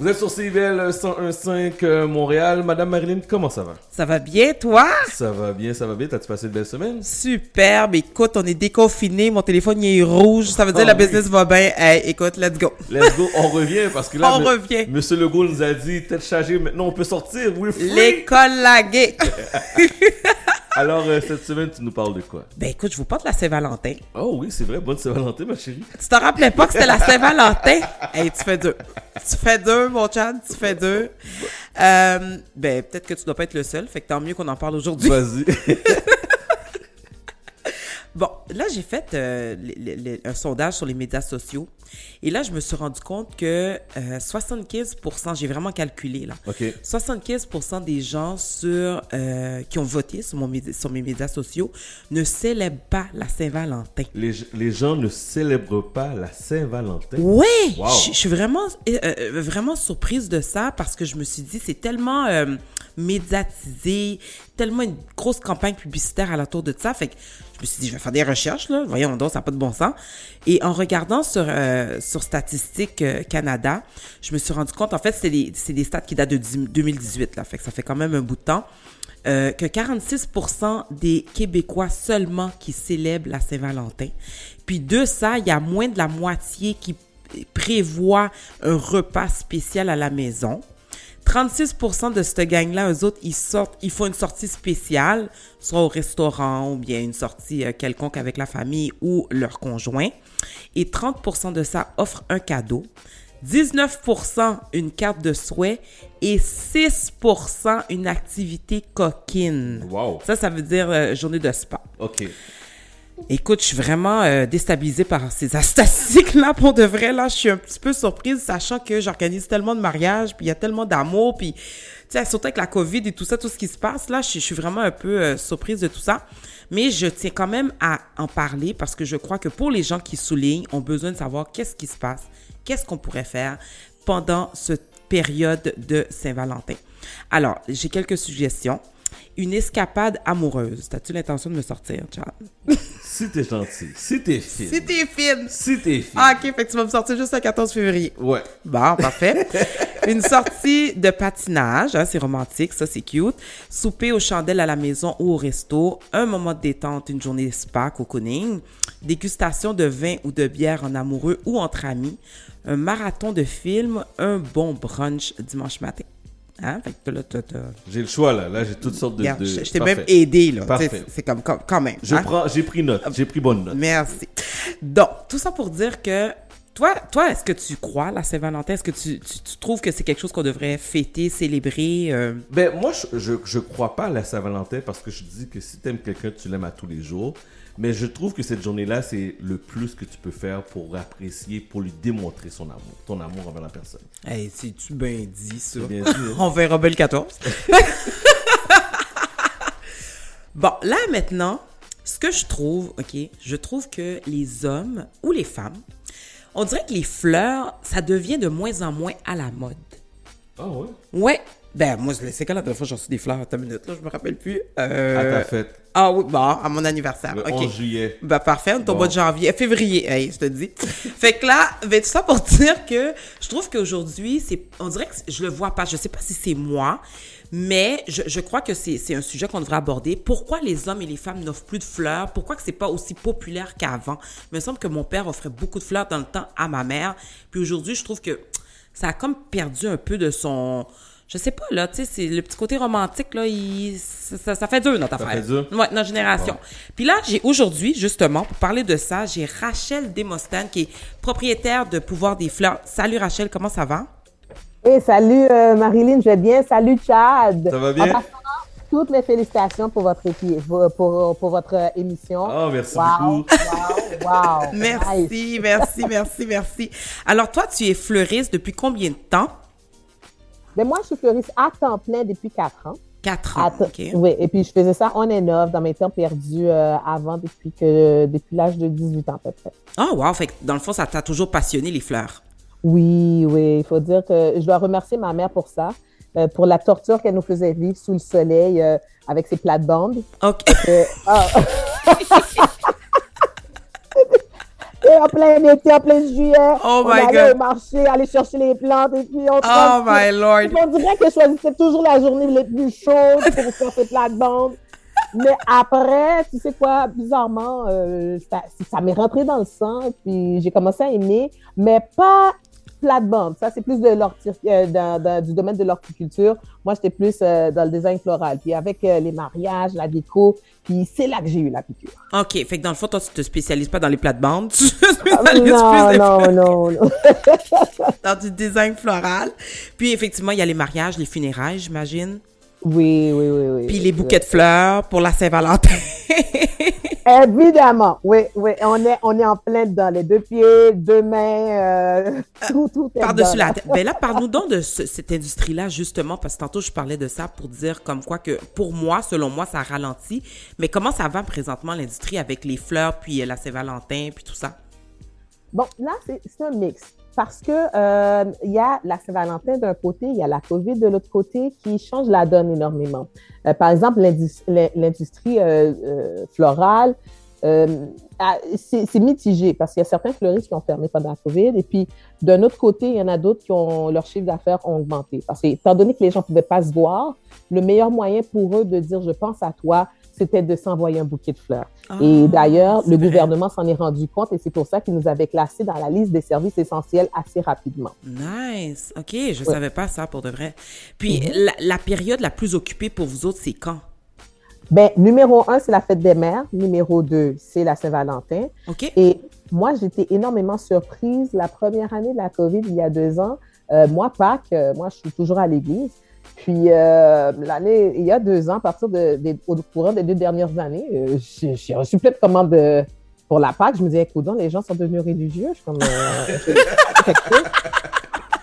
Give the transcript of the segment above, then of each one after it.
Vous êtes sur CIVL 101.5 euh, Montréal. Madame Marilyn, comment ça va? Ça va bien, toi? Ça va bien, ça va bien. T'as-tu passé une belle semaine? Superbe. Écoute, on est déconfiné. Mon téléphone, il est rouge. Ça veut dire Oh, la oui. business va bien. Hey, écoute, let's go. Let's go, on revient parce que là, On revient. Monsieur Legault nous a dit, tête chargée, maintenant on peut sortir. L'école laguée. Alors, euh, cette semaine, tu nous parles de quoi? ben écoute, je vous porte la Saint-Valentin. Oh oui, c'est vrai, bonne Saint-Valentin, ma chérie. Tu te rappelais pas que c'était la Saint-Valentin? hey, tu fais deux. Tu fais deux, mon Chad, tu fais deux. Euh, ben, peut-être que tu dois pas être le seul, fait que tant mieux qu'on en parle aujourd'hui. Vas-y. Là, j'ai fait euh, les- les- les- un sondage sur les médias sociaux. Et là, je me suis rendu compte que euh, 75%, j'ai vraiment calculé là, OK. 75% des gens sur, euh, qui ont voté sur, mon sur mes médias sociaux ne célèbrent pas la Saint-Valentin. Les, les gens ne célèbrent pas la Saint-Valentin? Ouais, Wow. je je suis vraiment, euh, euh, vraiment surprise de ça parce que je me suis dit, c'est tellement euh, médiatisé, tellement une grosse campagne publicitaire à l'entour de ça. Fait que je me suis dit, je vais faire des recherches, là. Voyons ça n'a pas de bon sens. Et en regardant sur, euh, sur Statistique euh, Canada, je me suis rendu compte, en fait, c'est des, c'est des stats qui datent de 10 2018, là. Fait que ça fait quand même un bout de temps. euh, que 46% des Québécois seulement qui célèbrent la Saint-Valentin. Puis de ça, il y a moins de la moitié qui prévoit un repas spécial à la maison. 36% de cette gang-là, eux autres, ils sortent, ils font une sortie spéciale, soit au restaurant ou bien une sortie euh, quelconque avec la famille ou leur conjoint. Et 30% de ça offrent un cadeau. 19% une carte de souhait et 6% une activité coquine. Wow. Ça, ça veut dire euh, journée de spa. OK. Écoute, je suis vraiment euh, déstabilisée par ces statistiques-là. Pour de vrai, là, je suis un petit peu surprise, sachant que j'organise tellement de mariages, puis il y a tellement d'amour, puis, tu sais, surtout avec la COVID et tout ça, tout ce qui se passe, là, je, suis vraiment un peu euh, surprise de tout ça. Mais je tiens quand même à en parler parce que je crois que pour les gens qui soulignent, ont besoin de savoir qu'est-ce qui se passe, qu'est-ce qu'on pourrait faire pendant cette période de Saint-Valentin. Alors, j'ai quelques suggestions. Une escapade amoureuse. T'as-tu l'intention de me sortir, Chad? Si t'es gentil, si t'es fine, Si t'es fine. si t'es fine. Ah, ok, fait que tu vas me sortir juste le 14 février. Ouais. Bon, parfait. Une sortie de patinage, hein, c'est romantique, ça c'est cute. Souper aux chandelles à la maison ou au resto. Un moment de détente, une journée spa, cocooning. Dégustation de vin ou de bière en amoureux ou entre amis. Un marathon de films. Un bon brunch dimanche matin. Hein? Fait que là, t'as- t'as- J'ai le choix, là. Là, j'ai toutes sortes de... Regarde, de- je, je t'ai Parfait. même aidé, là. Parfait. Tu sais, C'est comme, comme- quand même. Je hein? prends, j'ai pris note, j'ai pris bonne note. Merci. Donc, tout ça pour dire que toi, toi est-ce que tu crois à la Saint-Valentin? Est-ce que tu, tu- tu trouves que c'est quelque chose qu'on devrait fêter, célébrer? euh? Ben, moi, je, je, je crois pas à la Saint-Valentin parce que je dis que si t'aimes quelqu'un, tu l'aimes à tous les jours. Mais je trouve que cette journée-là, c'est le plus que tu peux faire pour apprécier, pour lui démontrer son amour, ton amour envers la personne. Hey, c'est-tu bien dit, ça? C'est bien dit, hein? On verra bien le 14. bon, là, maintenant, ce que je trouve, OK, je trouve que les hommes ou les femmes, on dirait que les fleurs, ça devient de moins en moins à la mode. Ah ouais? Ouais. Ben, moi, c'est quand la dernière fois j'ai reçu des fleurs? Attends une minute, là, je me rappelle plus. À Euh, ta fête, Ah oui, bon, à mon anniversaire. le OK. 11 juillet. Ben, parfait, on est au Bon. mois de janvier, euh, février, hey, je te dis. fait que là, ben, tout ça pour dire que je trouve qu'aujourd'hui, c'est, on dirait que je le vois pas. Je sais pas si c'est moi, mais je, je crois que c'est, c'est un sujet qu'on devrait aborder. Pourquoi les hommes et les femmes n'offrent plus de fleurs? Pourquoi que c'est pas aussi populaire qu'avant? Il me semble que mon père offrait beaucoup de fleurs dans le temps à ma mère. Puis aujourd'hui, je trouve que ça a comme perdu un peu de son, je sais pas, là, tu sais, c'est le petit côté romantique, là, il, ça, ça- ça fait dur, notre Ça affaire. fait dur? Ouais, notre génération. Puis là, j'ai aujourd'hui, justement, pour parler de ça, j'ai Rachel Desmostane, qui est propriétaire de Pouvoir des Fleurs. Salut Rachel, comment ça va? Et salut euh, Marilyn, je vais bien. Salut Chad. Ça va bien? Passant, toutes les félicitations pour votre équipe, pour, pour, pour votre euh, émission. Ah, merci wow, beaucoup. wow, wow. Merci, Nice. merci, merci, merci. Alors, toi, tu es fleuriste depuis combien de temps? Mais moi, je suis fleuriste à temps plein depuis quatre ans. Quatre ans. Oui, et puis je faisais ça and off dans mes temps perdus euh, avant, depuis que depuis l'âge de 18 ans à peu près. Ah, wow, fait que dans le fond, ça t'a toujours passionné, les fleurs. Oui, oui, il faut dire que je dois remercier ma mère pour ça, euh, pour la torture qu'elle nous faisait vivre sous le soleil euh, avec ses plates-bandes. OK. Ah. En plein été, en plein juillet. Oh on my allait God. au marché, aller chercher les plantes et puis on Oh my lord. On dirait que je choisissais toujours la journée les plus chaudes pour faire ces plates-bandes. Mais après, tu sais quoi, bizarrement, euh, ça, ça m'est rentré dans le sang, puis j'ai commencé à aimer, mais pas plate-bande. Ça, c'est plus de euh, dans- dans- du domaine de l'horticulture. Moi, j'étais plus euh, dans le design floral. Puis avec euh, les mariages, la déco, puis c'est là que j'ai eu la piqûre. OK, fait que dans le fond, toi, tu te spécialises pas dans les plates-bandes. Spécialises non, non, non, non. dans du design floral. Puis, effectivement, il y a les mariages, les funérailles, j'imagine. Oui, oui, oui, oui. Puis les bouquets de fleurs pour la Saint-Valentin. Évidemment, oui, oui. On est, on est en plein dedans. Les deux pieds, deux mains, euh, tout, tout est Par-dessus la tête. Ben là, parle-nous donc de ce- cette industrie-là, justement, parce que tantôt, je parlais de ça pour dire comme quoi que, pour moi, selon moi, ça ralentit. Mais comment ça va présentement, l'industrie, avec les fleurs, puis euh, la Saint-Valentin, puis tout ça? Bon, là, c'est un mix. Parce que euh, il y a la Saint-Valentin d'un côté, il y a la COVID de l'autre côté qui change la donne énormément. Euh, par exemple, l'indus- l'in- l'industrie euh, euh, florale, euh, c'est mitigé parce qu'il y a certains fleuristes qui ont fermé pendant la COVID et puis d'un autre côté, il y en a d'autres qui ont leur chiffre d'affaires ont augmenté. Parce que étant donné que les gens pouvaient pas se voir, le meilleur moyen pour eux de dire je pense à toi, c'était de s'envoyer un bouquet de fleurs. Et Ah, d'ailleurs, c'est le vrai. gouvernement s'en est rendu compte et c'est pour ça qu'il nous avait classés dans la liste des services essentiels assez rapidement. Nice. OK, je savais pas ça pour de vrai. Puis, la, la période la plus occupée pour vous autres, c'est quand? Ben, numéro un, c'est la fête des mères. Numéro deux, c'est la Saint-Valentin. OK? Et moi, j'étais énormément surprise la première année de la COVID, il y a deux ans. Euh, moi, Pâques, euh, moi, je suis toujours à l'église. Puis euh, l'année, il y a deux ans, à partir de, au courant des deux dernières années, euh, j'ai reçu plein de commandes de- pour la Pâques. Je me disais, écoute, les gens sont devenus religieux. Je suis comme, euh.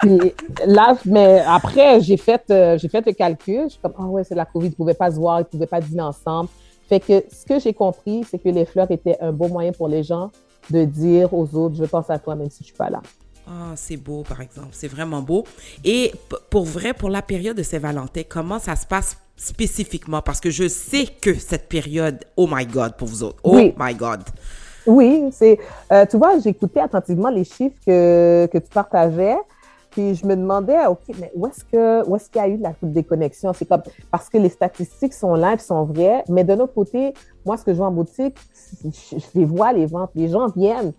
Puis là, mais après, j'ai fait, euh, j'ai fait le calcul. Je suis comme, ah ouais, c'est la COVID, ils ne pouvaient pas se voir, ils ne pouvaient pas dîner ensemble. Fait que ce que j'ai compris, c'est que les fleurs étaient un beau moyen pour les gens de dire aux autres, je pense à toi même si je suis pas là. Ah, c'est beau, par exemple. C'est vraiment beau. Et pour vrai, pour la période de Saint-Valentin, comment ça se passe spécifiquement? Parce que je sais que cette période, oh my God, pour vous autres. Oh Oui. my God. Oui, c'est, euh, tu vois, j'écoutais attentivement les chiffres que, que tu partageais. Puis je me demandais, OK, mais où est-ce que où est-ce qu'il y a eu de la déconnexion? C'est comme parce que les statistiques sont là, elles sont vraies, mais de l'autre côté, moi, ce que je vois en boutique, je, je les vois, les ventes, les gens viennent.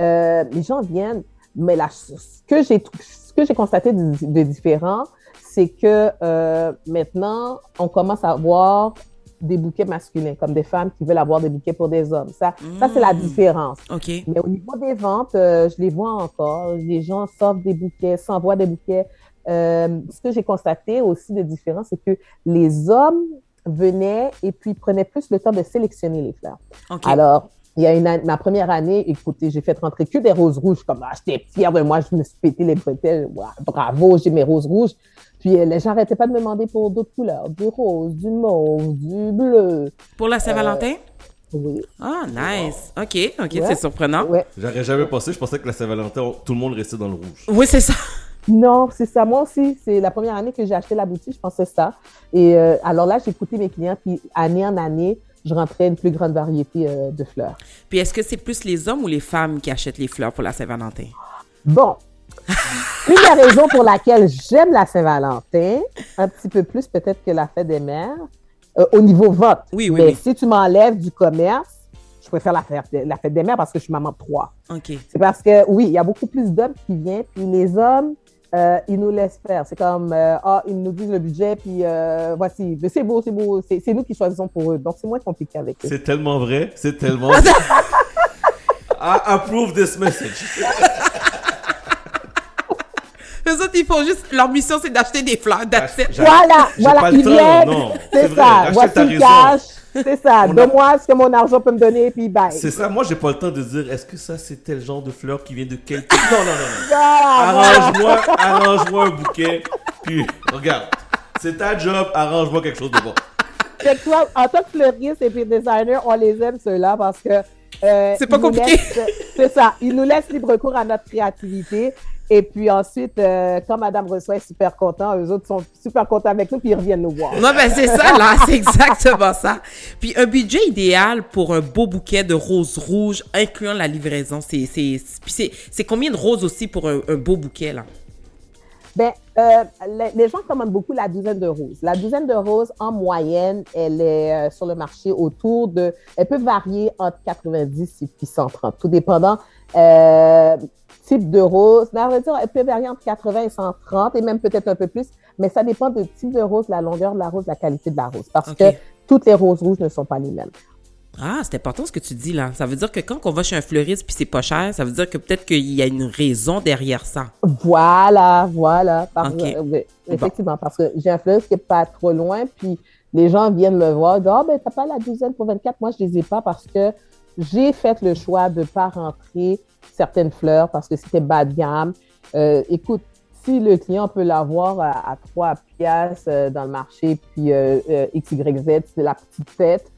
Euh, les gens viennent, mais là, ce que j'ai ce que j'ai constaté de, de différent, c'est que euh, maintenant, on commence à voir des bouquets masculins, comme des femmes qui veulent avoir des bouquets pour des hommes. Ça, ça c'est la Mm. différence. OK. Mais au niveau des ventes, euh, je les vois encore. Les gens sortent des bouquets, s'envoient des bouquets. Euh, ce que j'ai constaté aussi de différent, c'est que les hommes venaient et puis prenaient plus le temps de sélectionner les fleurs. OK. Alors, il y a une année- ma première année, écoutez, j'ai fait rentrer que des roses rouges. Comme, ah, j'étais fière de moi, je me suis pété les bretelles. Ouais, bravo, j'ai mes roses rouges. Puis euh, les gens n'arrêtaient pas de me demander pour d'autres couleurs, du rose, du mauve, du bleu. Pour la Saint-Valentin? Oui, Ah, nice. OK, OK, Ouais. c'est surprenant. ouais. J'aurais jamais pensé, je pensais que la Saint-Valentin, tout le monde restait dans le rouge. Oui, c'est ça. Non, c'est ça. Moi aussi, c'est la première année que j'ai acheté la boutique, je pensais ça. Et euh, alors là, j'ai écouté mes clients, puis année en année, je rentrais une plus grande variété euh, de fleurs. Puis est-ce que c'est plus les hommes ou les femmes qui achètent les fleurs pour la Saint-Valentin? Bon, une des raisons pour laquelle j'aime la Saint-Valentin, un petit peu plus peut-être que la fête des mères, euh, au niveau vote. Oui, oui, Mais oui. si tu m'enlèves du commerce, je préfère la fête, la fête des mères parce que je suis maman de trois. OK. C'est parce que, oui, il y a beaucoup plus d'hommes qui viennent, puis les hommes, euh, ils nous laissent faire. C'est comme, euh, ah, ils nous disent le budget, puis euh, voici, Mais c'est beau, c'est beau, c'est c'est nous qui choisissons pour eux. Donc, c'est moins compliqué avec eux. C'est tellement vrai, c'est tellement. I approve this message. Eux autres, ils font juste... Leur mission, c'est d'acheter des fleurs. Voilà, voilà, ils viennent, c'est ça, voici le cash, c'est ça, donne-moi ce que mon argent peut me donner, puis bye. C'est ça, moi j'ai pas le temps de dire est-ce que ça c'est tel genre de fleur qui vient de quel pays. Non, non, non, non. Voilà. Arrange-moi, arrange-moi un bouquet. Puis, regarde, c'est ta job, arrange-moi quelque chose de bon. Fait que toi, en tant que fleuriste et puis designer, on les aime ceux-là parce que. euh, C'est pas compliqué. laissent- C'est ça. Ils nous laissent libre cours à notre créativité. Et puis ensuite, euh, quand Madame reçoit est super content, eux autres sont super contents avec nous, puis ils reviennent nous voir. Non, ben c'est ça, là, c'est exactement ça. Puis un budget idéal pour un beau bouquet de roses rouges, incluant la livraison, c'est combien de roses aussi pour un beau bouquet là? Ben, euh, les, les gens commandent beaucoup la douzaine de roses. La douzaine de roses, en moyenne, elle est euh, sur le marché autour de. Elle peut varier entre 90 et puis 130, tout dépendant euh, type de rose. Non, on va dire, elle peut varier entre 80 et 130 et même peut-être un peu plus, mais ça dépend du type de rose, la longueur de la rose, la qualité de la rose, parce que toutes les roses rouges ne sont pas les mêmes. Ah, c'est important ce que tu dis là. Ça veut dire que quand on va chez un fleuriste puis c'est pas cher, ça veut dire que peut-être qu'il y a une raison derrière ça. Voilà, voilà. Euh, oui, effectivement, parce que j'ai un fleuriste qui est pas trop loin, puis les gens viennent me voir, ils disent, ah, ben, t'as pas la douzaine pour 24. Moi, je les ai pas parce que j'ai fait le choix de pas rentrer certaines fleurs parce que c'était bas de gamme. Euh, écoute, si le client peut l'avoir à, à 3 piastres euh, dans le marché, puis euh, euh, XYZ, c'est la petite tête.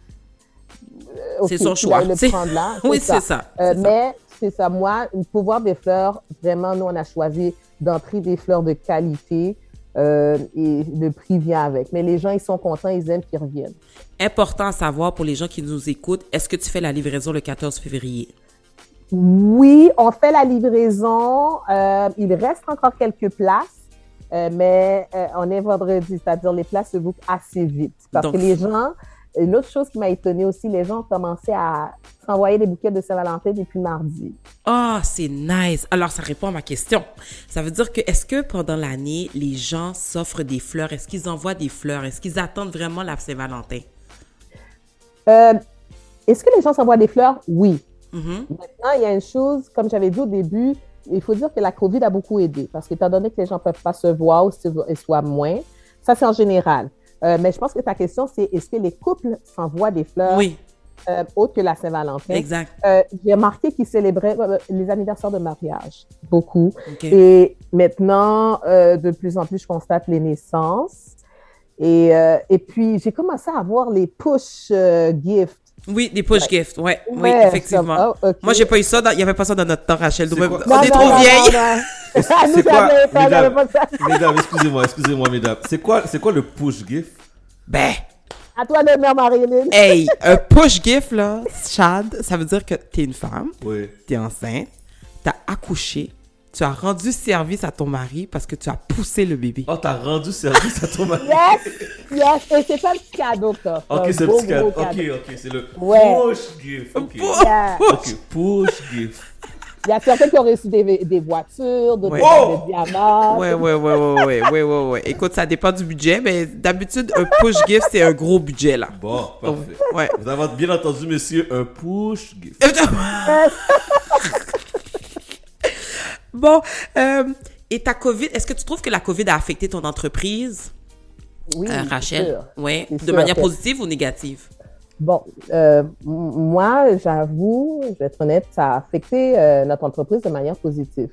C'est son choix. le prendre là, Oui, c'est ça. euh, c'est ça. mais c'est ça, moi, pour voir des fleurs, vraiment, nous, on a choisi d'entrer des fleurs de qualité euh, et le prix vient avec. Mais les gens, ils sont contents, ils aiment qu'ils reviennent. Important à savoir pour les gens qui nous écoutent, est-ce que tu fais la livraison le 14 février? Oui, on fait la livraison. euh, il reste encore quelques places, euh, mais euh, on est vendredi, c'est-à-dire les places se bookent assez vite. Parce Donc- que les gens, une autre chose qui m'a étonnée aussi, les gens ont commencé à s'envoyer des bouquets de Saint-Valentin depuis mardi. Ah, c'est nice. Alors, ça répond à ma question. Ça veut dire que, est-ce que pendant l'année, les gens s'offrent des fleurs? Est-ce qu'ils envoient des fleurs? Est-ce qu'ils attendent vraiment la Saint-Valentin? Euh, Est-ce que les gens s'envoient des fleurs? Oui. Mhm. Maintenant, il y a une chose, comme j'avais dit au début, il faut dire que la COVID a beaucoup aidé parce qu'étant donné que les gens ne peuvent pas se voir ou se et soient moins, ça c'est en général. Euh, mais je pense que ta question, c'est est-ce que les couples s'envoient des fleurs Oui, euh, autres que la Saint-Valentin? exact. Euh, J'ai remarqué qu'ils célébraient euh, les anniversaires de mariage, beaucoup. Et maintenant, euh, de plus en plus, je constate les naissances. Et, euh, et puis, j'ai commencé à avoir les push euh, gifts. Oui, des push gifts. Ouais, oui, Ouais, effectivement. ça va, ok. Moi, j'ai pas eu ça. dans- Il y avait pas ça dans notre temps, Rachel. Nous, on Non, est non, trop non, vieilles. Non. C'est Nous, quoi, mesdames, ça. mesdames, excusez-moi, excusez-moi, mesdames. C'est quoi, c'est quoi le push gift? Ben, À toi mère Marilyn. hey, un push gift, là, Chad, ça veut dire que t'es une femme, Oui. t'es enceinte, t'as accouché, tu as rendu service à ton mari parce que tu as poussé le bébé. Oh, t'as rendu service à ton mari? Yes, yes. Et c'est pas un petit cadeau t'as. Ok, c'est beau, petit cadeau. Ok, ok, c'est le Ouais. push gift. Ok. Yeah. Ok, push gift. Il y a certains qui ont reçu des, des voitures, d'autres Ouais. Oh! des diamants. Ouais, ouais, ouais, ouais, ouais, ouais, ouais, ouais. Écoute, ça dépend du budget, mais d'habitude, un push gift, c'est un gros budget, là. Bon, Donc, parfait. ouais. Vous avez bien entendu, monsieur, un push gift. bon, euh, et ta COVID, est-ce que tu trouves que la COVID a affecté ton entreprise, Oui, euh, Rachel? sûr. Oui. C'est De sûr manière positive ou négative? Bon, euh, moi, j'avoue, je vais être honnête, ça a affecté euh, notre entreprise de manière positive.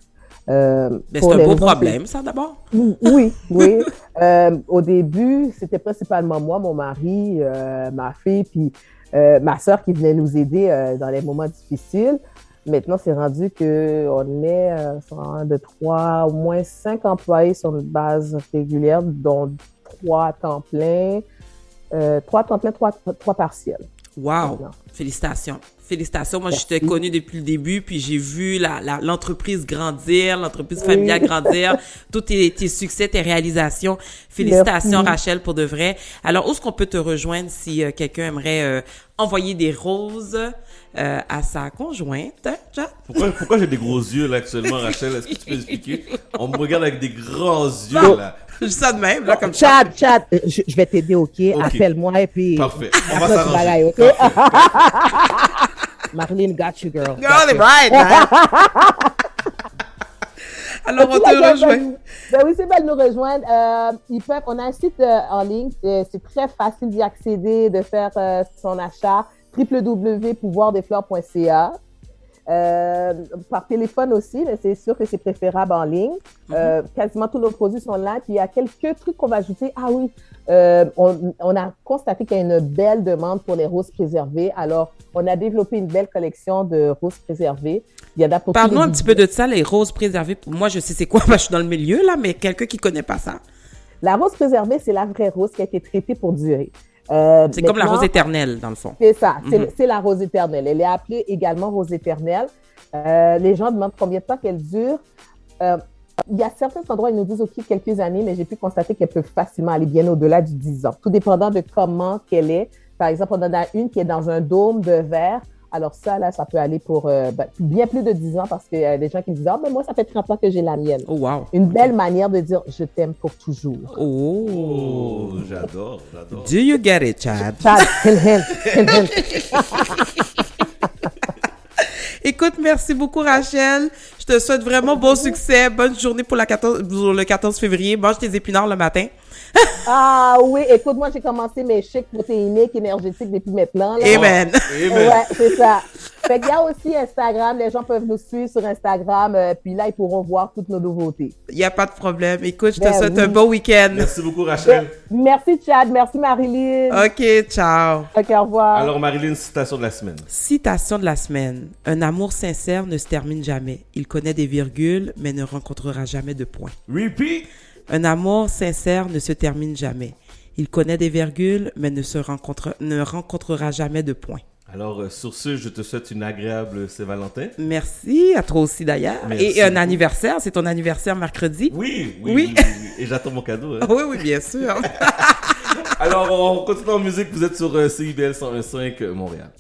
Euh, c'est un beau problème, ça, d'abord. Oui, oui. Euh, au début, c'était principalement moi, mon mari, euh, ma fille, puis euh, ma sœur qui venait nous aider euh, dans les moments difficiles. Maintenant, c'est rendu que on est euh, sur un de trois, au moins cinq employés sur une base régulière, dont trois à temps plein, euh, trois temps plein, trois, trois partiels. Wow! Maintenant. Félicitations. Félicitations. Moi, je t'ai connue depuis le début, puis j'ai vu la, la- l'entreprise grandir, l'entreprise familiale grandir, tous tes, tes succès, tes réalisations. Félicitations, Merci. Rachel, pour de vrai. Alors, où est-ce qu'on peut te rejoindre si euh, quelqu'un aimerait euh, envoyer des roses euh, à sa conjointe? Pourquoi, pourquoi j'ai des gros yeux là actuellement, Rachel? Est-ce que tu peux expliquer? On me regarde avec des grands yeux là. Je dis ça de même, là, comme ça. Chad, Chad, euh, je, je vais t'aider, OK? Appelle-moi et puis... Parfait. On va s'arranger. OK? Marilyn got you, girl. Girl, you. right, hein? Alors, on te ben, rejoint. ben, Ben oui, c'est bien de nous rejoindre. Euh, ils peuvent, on a un site euh, en ligne, c'est c'est très facile d'y accéder, de faire euh, son achat www.pouvoirdesfleurs.ca. Euh, par téléphone aussi, mais c'est sûr que c'est préférable en ligne. Euh, quasiment tous nos produits sont là. Puis il y a quelques trucs qu'on va ajouter. Ah oui, euh, on, on, a constaté qu'il y a une belle demande pour les roses préservées. Alors, on a développé une belle collection de roses préservées. Il y en a pour Parle-nous un petit peu de ça, les roses préservées. Moi, je sais c'est quoi, je suis dans le milieu là, mais quelqu'un qui connaît pas ça. La rose préservée, c'est la vraie rose qui a été traitée pour durer. Euh, c'est comme la rose éternelle, dans le fond. C'est ça, mhm. c'est la rose éternelle. Elle est appelée également rose éternelle. Euh, les gens demandent combien de temps qu'elle dure. Euh, il y a certains endroits, ils nous disent, OK, quelques années, mais j'ai pu constater qu'elle peut facilement aller bien au-delà du 10 ans, tout dépendant de comment qu'elle est. Par exemple, on en a une qui est dans un dôme de verre alors ça, là, ça peut aller pour euh, ben, bien plus de 10 ans parce qu'il y a des gens qui me disent, ah, mais moi, ça fait 30 ans que j'ai la mienne. Oh, wow. Une belle manière de dire, je t'aime pour toujours. Oh, oh j'adore, j'adore. Do you get it, Chad? Chad, Écoute, merci beaucoup, Rachel. Je te souhaite vraiment bon succès. Bonne journée pour, la 14, pour le 14 février. Mange tes épinards le matin ah oui, écoute, moi j'ai commencé mes shakes protéiniques énergétiques depuis maintenant. Là. Amen. Ouais, c'est ça. Fait qu'il y a aussi Instagram, les gens peuvent nous suivre sur Instagram, euh, puis là ils pourront voir toutes nos nouveautés. Il n'y a pas de problème. Écoute, je te ben souhaite un bon week-end. Merci beaucoup Rachel. Ben, merci Chad, merci Marilyn. OK, ciao. OK, au revoir. Alors Marilyn, citation de la semaine. Citation de la semaine. Un amour sincère ne se termine jamais. Il connaît des virgules, mais ne rencontrera jamais de points. Repeat. Un amour sincère ne se termine jamais. Il connaît des virgules, mais ne, se rencontre, ne rencontrera jamais de points. Alors, euh, sur ce, je te souhaite une agréable Saint-Valentin. Merci, à toi aussi d'ailleurs. Et un anniversaire, c'est ton anniversaire mercredi. Oui, oui, oui. Et j'attends mon cadeau. Hein. Oui, oui, bien sûr. Alors, on continue en musique. Vous êtes sur euh, CIBL 105 Montréal.